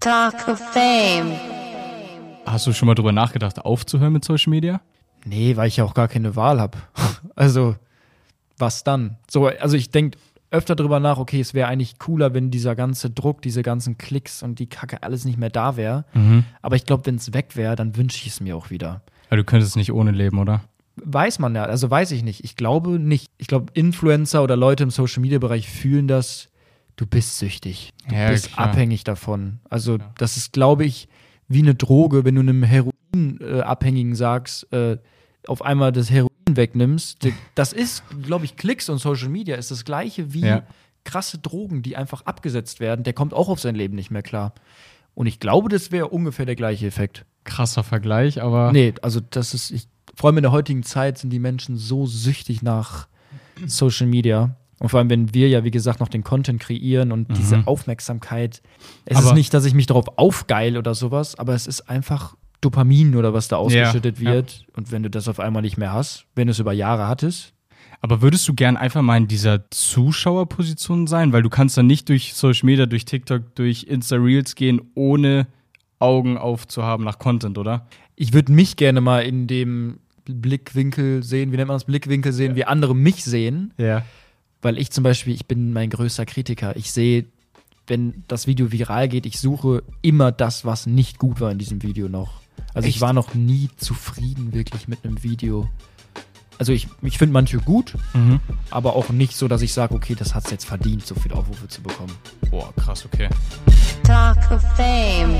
Talk of Fame. Hast du schon mal drüber nachgedacht, aufzuhören mit Social Media? Nee, weil ich ja auch gar keine Wahl habe. Also, was dann? So, also ich denke öfter drüber nach, okay, es wäre eigentlich cooler, wenn dieser ganze Druck, diese ganzen Klicks und die Kacke alles nicht mehr da wäre. Aber ich glaube, wenn es weg wäre, dann wünsche ich es mir auch wieder. Weil du könntest nicht ohne leben, oder? Weiß man ja, also weiß ich nicht. Ich glaube nicht. Ich glaube, Influencer oder Leute im Social Media Bereich fühlen das, du bist süchtig. Du Ja, bist klar. abhängig davon. Also, das ist, glaube ich, wie eine Droge, wenn du einem Heroinabhängigen sagst, äh, auf einmal das Heroin wegnimmst. Das ist, glaube ich, Klicks und Social Media ist das gleiche wie Ja. krasse Drogen, die einfach abgesetzt werden. Der kommt auch auf sein Leben nicht mehr klar. Und ich glaube, das wäre ungefähr der gleiche Effekt. Krasser Vergleich, aber Nee, also das ist, ich, vor allem in der heutigen Zeit sind die Menschen so süchtig nach Social Media. Und vor allem, wenn wir ja, wie gesagt, noch den Content kreieren und diese Aufmerksamkeit. Es ist Aber- nicht, dass ich mich darauf aufgeil oder sowas, aber es ist einfach Dopamin oder was da ausgeschüttet ja. wird. Und wenn du das auf einmal nicht mehr hast, wenn du es über Jahre hattest, Aber würdest du gern einfach mal in dieser Zuschauerposition sein? Weil du kannst dann nicht durch Social Media, durch TikTok, durch Insta-Reels gehen, ohne Augen aufzuhaben nach Content, oder? ich würde mich gerne mal in dem Blickwinkel sehen, wie nennt man das, Blickwinkel sehen, wie andere mich sehen. Ja. Weil ich zum Beispiel, ich bin mein größter Kritiker. Ich sehe, wenn das Video viral geht, ich suche immer das, was nicht gut war in diesem Video noch. Also ich Echt? war noch nie zufrieden wirklich mit einem Video. Also ich, ich finde manche gut, Mhm. aber auch nicht so, dass ich sage, okay, das hat es jetzt verdient, so viele Aufrufe zu bekommen. Boah, krass, okay. Talk of Fame.